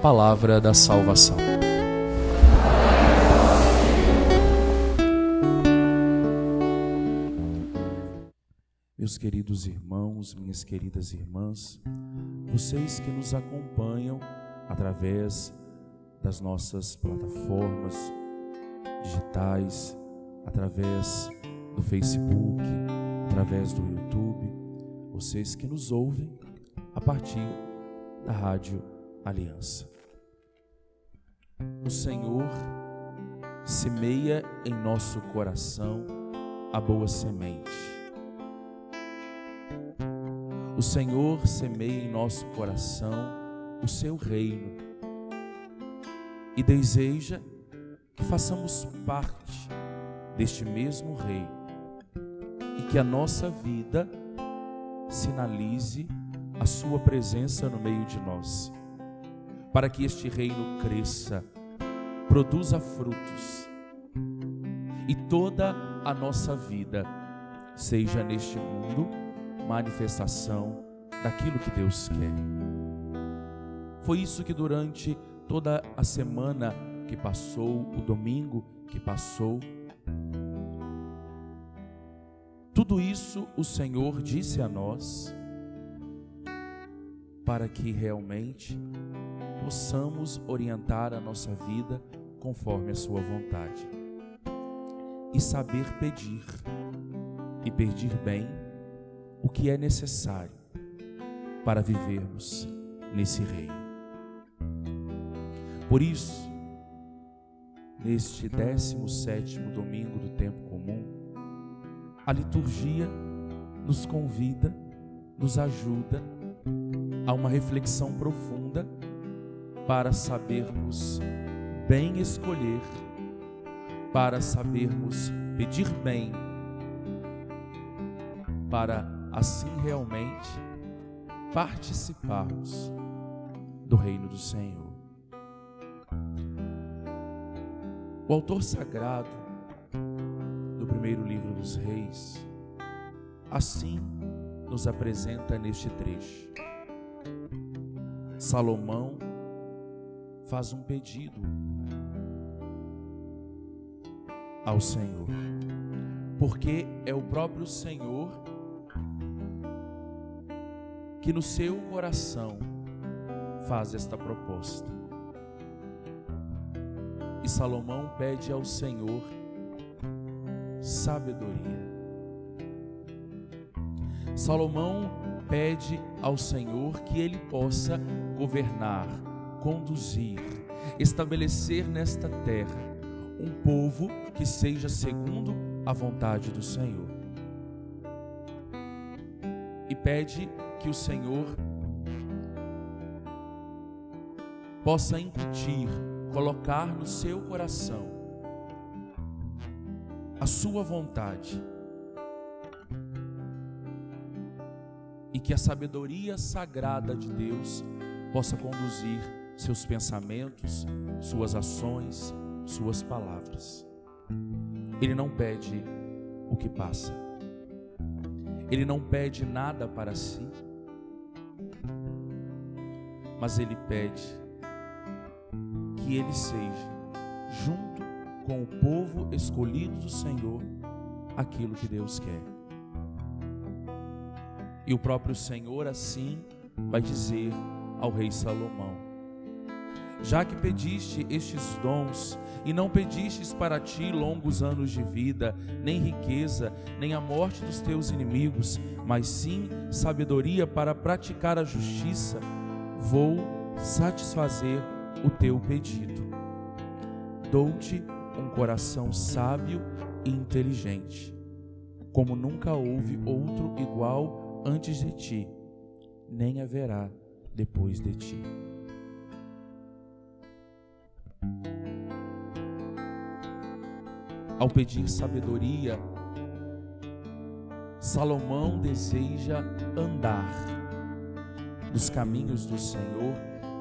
palavra da salvação. Meus queridos irmãos, minhas queridas irmãs, vocês que nos acompanham através das nossas plataformas digitais, através do Facebook, através do YouTube, vocês que nos ouvem a partir da Rádio Aliança. O Senhor semeia em nosso coração a boa semente. O Senhor semeia em nosso coração o seu reino e deseja que façamos parte deste mesmo reino e que a nossa vida sinalize a Sua presença no meio de nós, para que este reino cresça, produza frutos e toda a nossa vida seja neste mundo manifestação daquilo que Deus quer. Foi isso que durante toda a semana que passou, o domingo que passou, tudo isso o Senhor disse a nós para que realmente possamos orientar a nossa vida conforme a Sua vontade e saber pedir e pedir bem o que é necessário para vivermos nesse reino. Por isso, neste 17 domingo do tempo comum, a liturgia nos convida, nos ajuda a uma reflexão profunda para sabermos bem escolher, para sabermos pedir bem, para assim realmente participarmos do reino do Senhor. O autor sagrado primeiro livro dos Reis, assim nos apresenta neste trecho. Salomão faz um pedido ao Senhor, porque é o próprio Senhor que no seu coração faz esta proposta. E Salomão pede ao Senhor sabedoria. Salomão pede ao Senhor que ele possa governar, conduzir, estabelecer nesta terra um povo que seja segundo a vontade do Senhor. E pede que o Senhor possa incutir, colocar no seu coração a sua vontade. E que a sabedoria sagrada de Deus possa conduzir seus pensamentos, suas ações, suas palavras. Ele não pede o que passa. Ele não pede nada para si. Mas ele pede que ele seja junto com o povo escolhido do Senhor aquilo que Deus quer. E o próprio Senhor assim vai dizer ao rei Salomão: Já que pediste estes dons e não pedistes para ti longos anos de vida, nem riqueza, nem a morte dos teus inimigos, mas sim sabedoria para praticar a justiça, vou satisfazer o teu pedido. Dou-te um coração sábio e inteligente, como nunca houve outro igual antes de ti, nem haverá depois de ti. Ao pedir sabedoria, Salomão deseja andar nos caminhos do Senhor,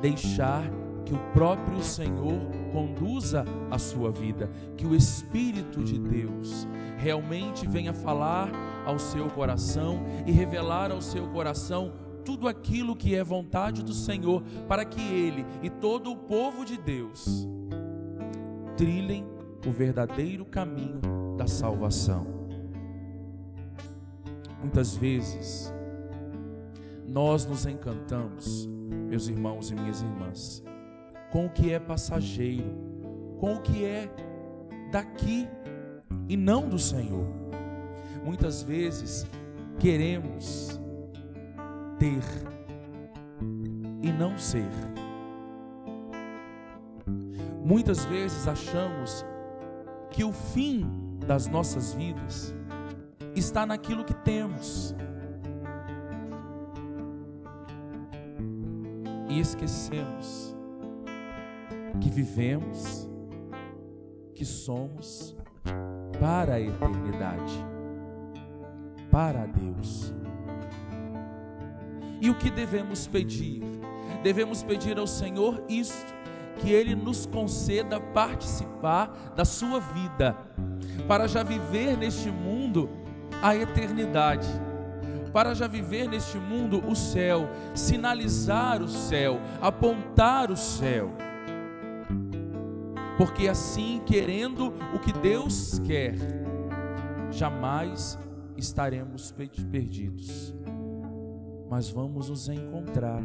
deixar que o próprio Senhor conduza a sua vida, que o Espírito de Deus realmente venha falar ao seu coração e revelar ao seu coração tudo aquilo que é vontade do Senhor, para que Ele e todo o povo de Deus trilhem o verdadeiro caminho da salvação. Muitas vezes, nós nos encantamos, meus irmãos e minhas irmãs, com o que é passageiro, com o que é daqui e não do Senhor. Muitas vezes queremos ter e não ser. Muitas vezes achamos que o fim das nossas vidas está naquilo que temos. E esquecemos que vivemos, que somos para a eternidade, para Deus. E o que devemos pedir? Devemos pedir ao Senhor isto, que Ele nos conceda participar da Sua vida, para já viver neste mundo a eternidade, para já viver neste mundo o céu, sinalizar o céu, apontar o céu. Porque assim, querendo o que Deus quer, jamais estaremos perdidos, mas vamos nos encontrar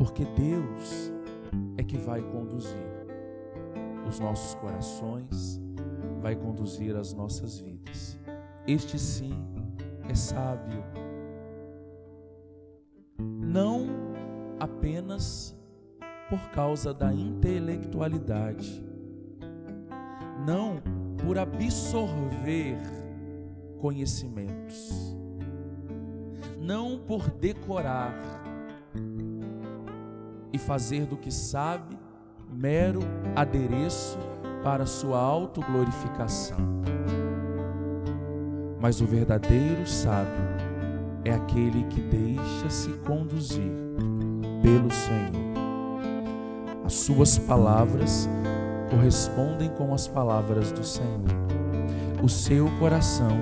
porque Deus é que vai conduzir os nossos corações, vai conduzir as nossas vidas. Este sim é sábio. Não apenas por causa da intelectualidade, não por absorver conhecimentos, não por decorar, e fazer do que sabe mero adereço para sua autoglorificação. Mas o verdadeiro sábio é aquele que deixa-se conduzir pelo Senhor. As suas palavras correspondem com as palavras do Senhor. O seu coração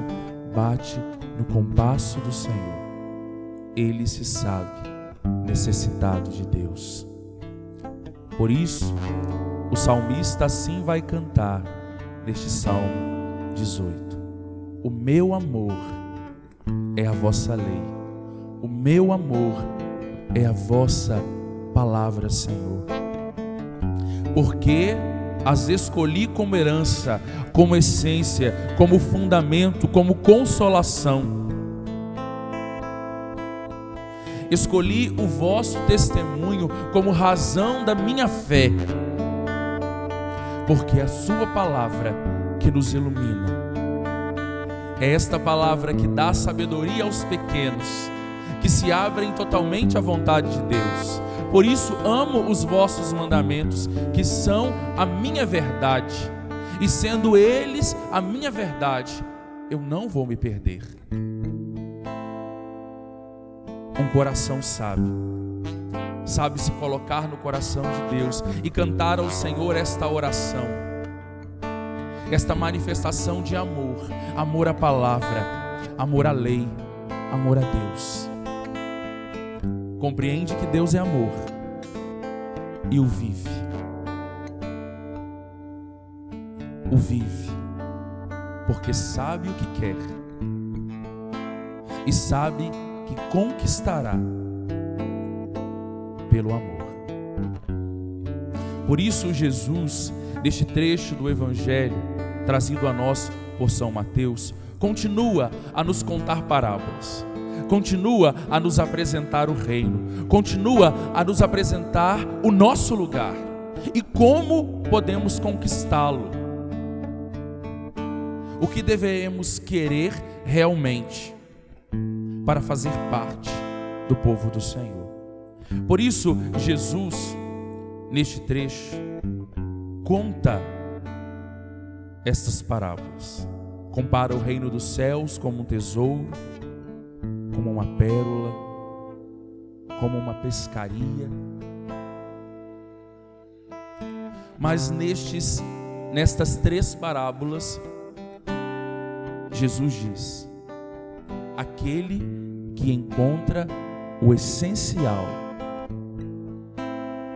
bate no compasso do Senhor. Ele se sabe necessitado de Deus. Por isso, o salmista assim vai cantar neste Salmo 18: O meu amor é a vossa lei, o meu amor é a vossa palavra, Senhor. Porque as escolhi como herança, como essência, como fundamento, como consolação escolhi o vosso testemunho como razão da minha fé, porque é a Sua palavra que nos ilumina. É esta palavra que dá sabedoria aos pequenos, que se abrem totalmente à vontade de Deus. Por isso amo os vossos mandamentos, que são a minha verdade, e sendo eles a minha verdade, eu não vou me perder um coração sábio. Sabe se colocar no coração de Deus e cantar ao Senhor esta oração, esta manifestação de amor, amor à palavra, amor à lei, amor a Deus. Compreende que Deus é amor. E o vive. O vive, porque sabe o que quer. E sabe que conquistará pelo amor. Por isso, Jesus, neste trecho do Evangelho, trazido a nós por São Mateus, continua a nos contar parábolas, continua a nos apresentar o reino, continua a nos apresentar o nosso lugar e como podemos conquistá-lo. O que devemos querer realmente para fazer parte do povo do Senhor. Por isso, Jesus, neste trecho, conta estas parábolas. Compara o reino dos céus como um tesouro, como uma pérola, como uma pescaria. Mas nestes, nestas três parábolas, Jesus diz: aquele que encontra o essencial,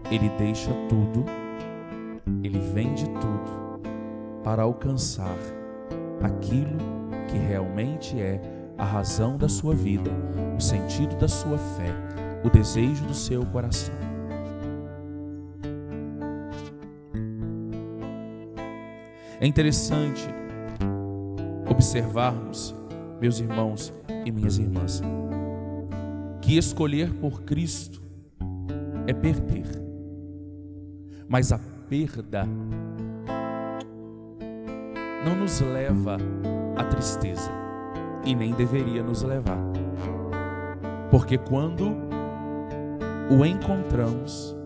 ele deixa tudo, ele vende tudo para alcançar aquilo que realmente é a razão da sua vida, o sentido da sua fé, o desejo do seu coração. É interessante observarmos, meus irmãos e minhas irmãs, que escolher por Cristo é perder, mas a perda não nos leva à tristeza e nem deveria nos levar, porque quando o encontramos,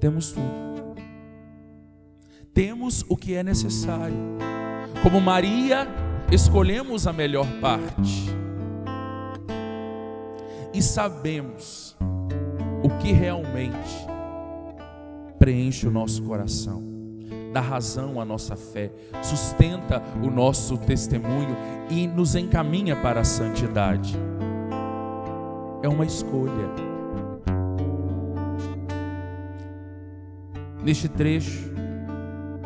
temos tudo. Temos o que é necessário. Como Maria, escolhemos a melhor parte. E sabemos o que realmente preenche o nosso coração, dá razão à nossa fé, sustenta o nosso testemunho e nos encaminha para a santidade. É uma escolha. Neste trecho,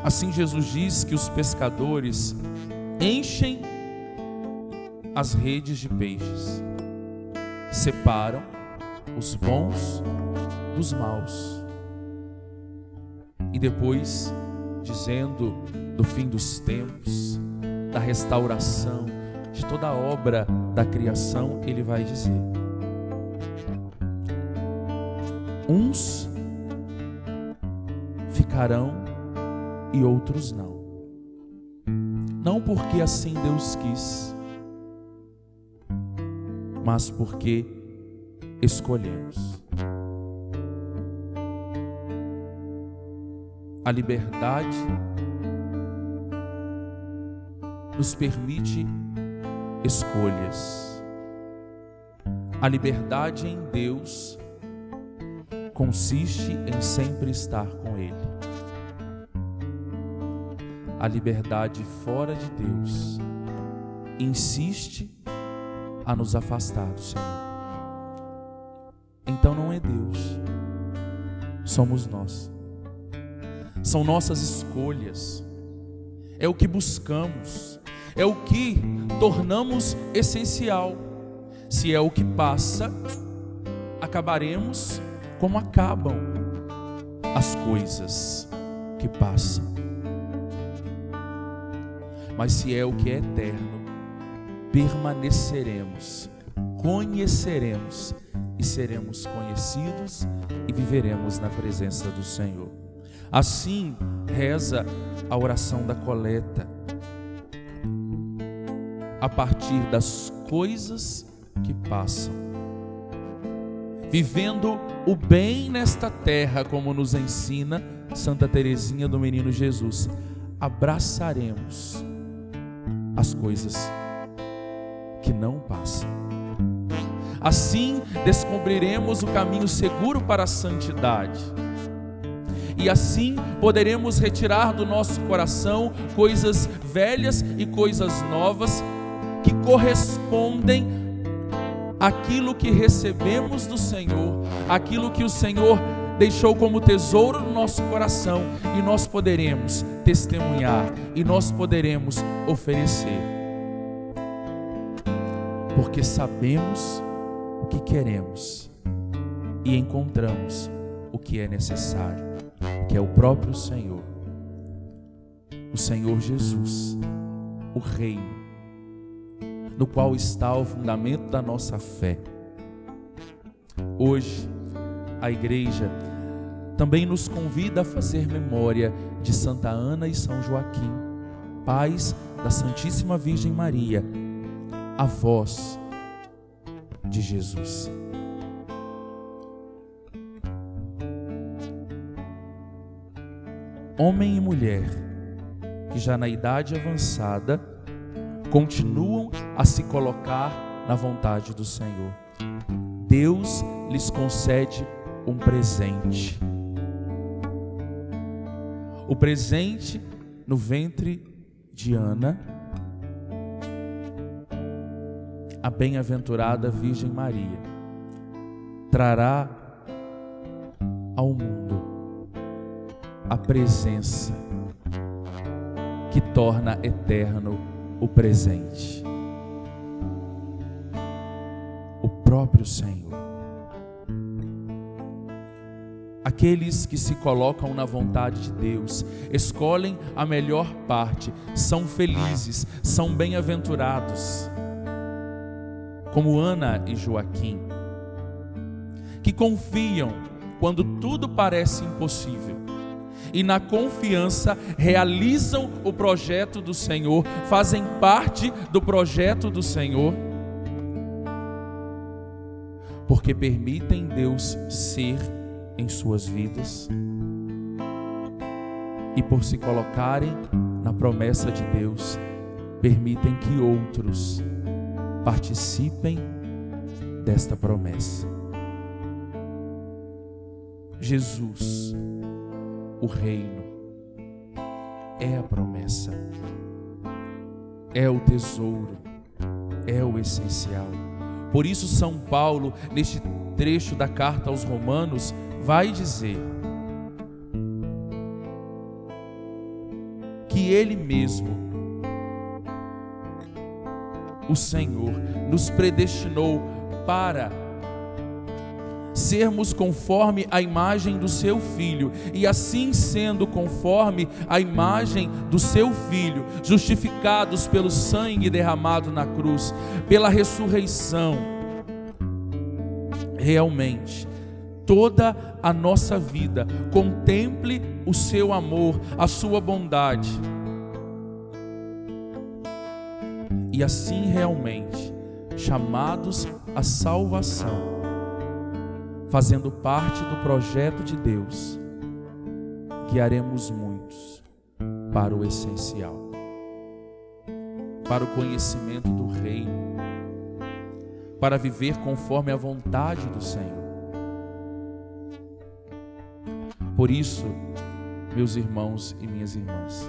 Assim Jesus diz que os pescadores enchem as redes de peixes, separam os bons dos maus. E depois, dizendo do fim dos tempos, da restauração, de toda a obra da criação, ele vai dizer: Uns ficarão e outros não. Não porque assim Deus quis, mas porque escolhemos. A liberdade nos permite escolhas. A liberdade em Deus consiste em sempre estar com Ele a liberdade fora de Deus insiste a nos afastar do Senhor. Então não é Deus, somos nós. São nossas escolhas, é o que buscamos, é o que tornamos essencial. Se é o que passa, acabaremos como acabam as coisas que passam. Mas se é o que é eterno, permaneceremos, conheceremos e seremos conhecidos e viveremos na presença do Senhor. Assim reza a oração da coleta. A partir das coisas que passam. Vivendo o bem nesta terra, como nos ensina Santa Teresinha do Menino Jesus, abraçaremos as coisas que não passam. Assim descobriremos o caminho seguro para a santidade. E assim poderemos retirar do nosso coração coisas velhas e coisas novas que correspondem àquilo que recebemos do Senhor, aquilo que o Senhor deixou como tesouro no nosso coração e nós poderemos testemunhar e nós poderemos oferecer. Porque sabemos o que queremos e encontramos o que é necessário, que é o próprio Senhor, o Senhor Jesus, o Reino, no qual está o fundamento da nossa fé. Hoje, a igreja também nos convida a fazer memória de Santa Ana e São Joaquim, pais da Santíssima Virgem Maria, avós de Jesus. Homem e mulher que já na idade avançada continuam a se colocar na vontade do Senhor. Deus lhes concede um presente. O presente no ventre de Ana a bem-aventurada Virgem Maria trará ao mundo a presença que torna eterno o presente. O próprio Senhor. Aqueles que se colocam na vontade de Deus, escolhem a melhor parte, são felizes, são bem-aventurados. Como Ana e Joaquim, que confiam quando tudo parece impossível e na confiança realizam o projeto do Senhor, fazem parte do projeto do Senhor, porque permitem Deus ser em suas vidas e por se colocarem na promessa de Deus, permitem que outros participem desta promessa. Jesus, o reino, é a promessa, é o tesouro, é o essencial. Por isso, São Paulo, neste trecho da carta aos Romanos, vai dizer que Ele mesmo, o Senhor, nos predestinou para sermos conforme a imagem do seu filho, e assim sendo conforme a imagem do seu filho, justificados pelo sangue derramado na cruz, pela ressurreição, realmente toda a nossa vida. Contemple o seu amor, a sua bondade. E assim realmente, chamados à salvação, fazendo parte do projeto de Deus, guiaremos muitos para o essencial, para o conhecimento do Reino, para viver conforme a vontade do Senhor. Por isso, meus irmãos e minhas irmãs,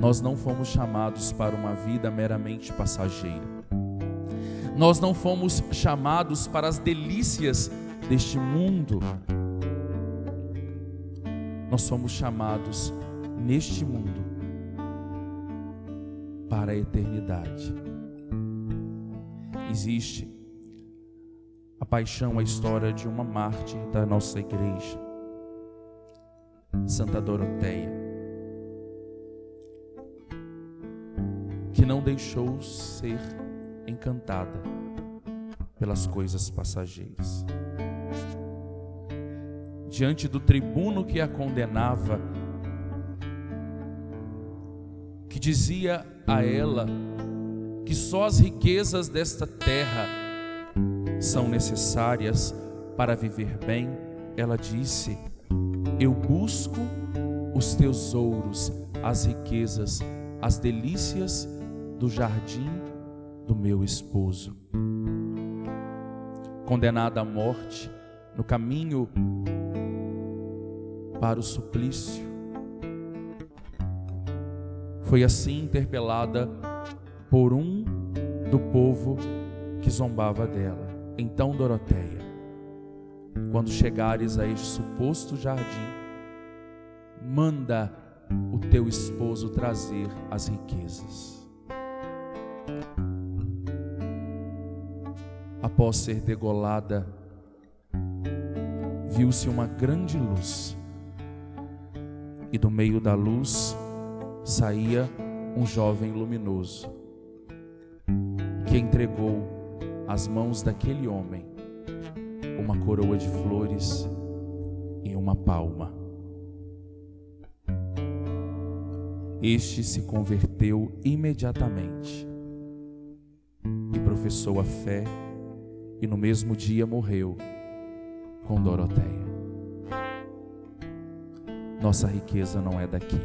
nós não fomos chamados para uma vida meramente passageira. Nós não fomos chamados para as delícias deste mundo. Nós somos chamados neste mundo para a eternidade. Existe a paixão, a história de uma mártir da nossa igreja Santa Doroteia, que não deixou ser encantada pelas coisas passageiras. Diante do tribuno que a condenava, que dizia a ela que só as riquezas desta terra são necessárias para viver bem, ela disse: eu busco os teus ouros, as riquezas, as delícias do jardim do meu esposo. Condenada à morte, no caminho para o suplício, foi assim interpelada por um do povo que zombava dela. Então Doroteia, quando chegares a este suposto jardim, manda o teu esposo trazer as riquezas. Após ser degolada, viu-se uma grande luz, e do meio da luz saía um jovem luminoso, que entregou às mãos daquele homem uma coroa de flores e uma palma. Este se converteu imediatamente e professou a fé, e no mesmo dia morreu com Doroteia. Nossa riqueza não é daqui.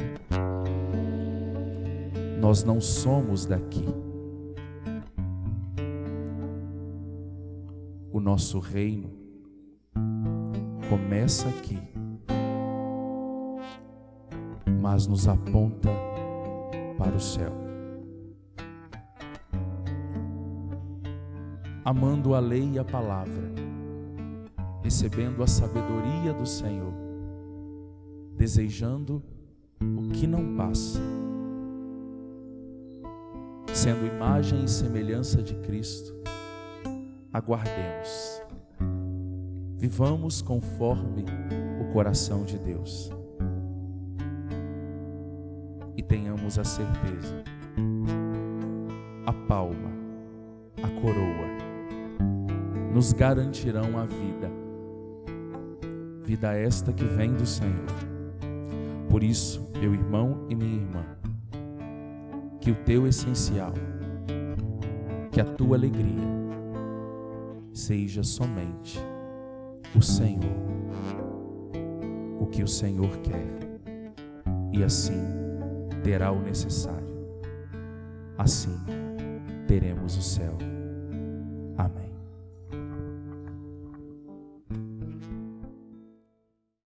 Nós não somos daqui. O nosso reino começa aqui, mas nos aponta para o céu. amando a lei e a palavra, recebendo a sabedoria do Senhor, desejando o que não passa, sendo imagem e semelhança de Cristo, aguardemos, vivamos conforme o coração de Deus e tenhamos a certeza, a palma, a coroa, nos garantirão a vida, vida esta que vem do Senhor. Por isso, meu irmão e minha irmã, que o teu essencial, que a tua alegria seja somente o Senhor, o que o Senhor quer, e assim terá o necessário. Assim teremos o céu.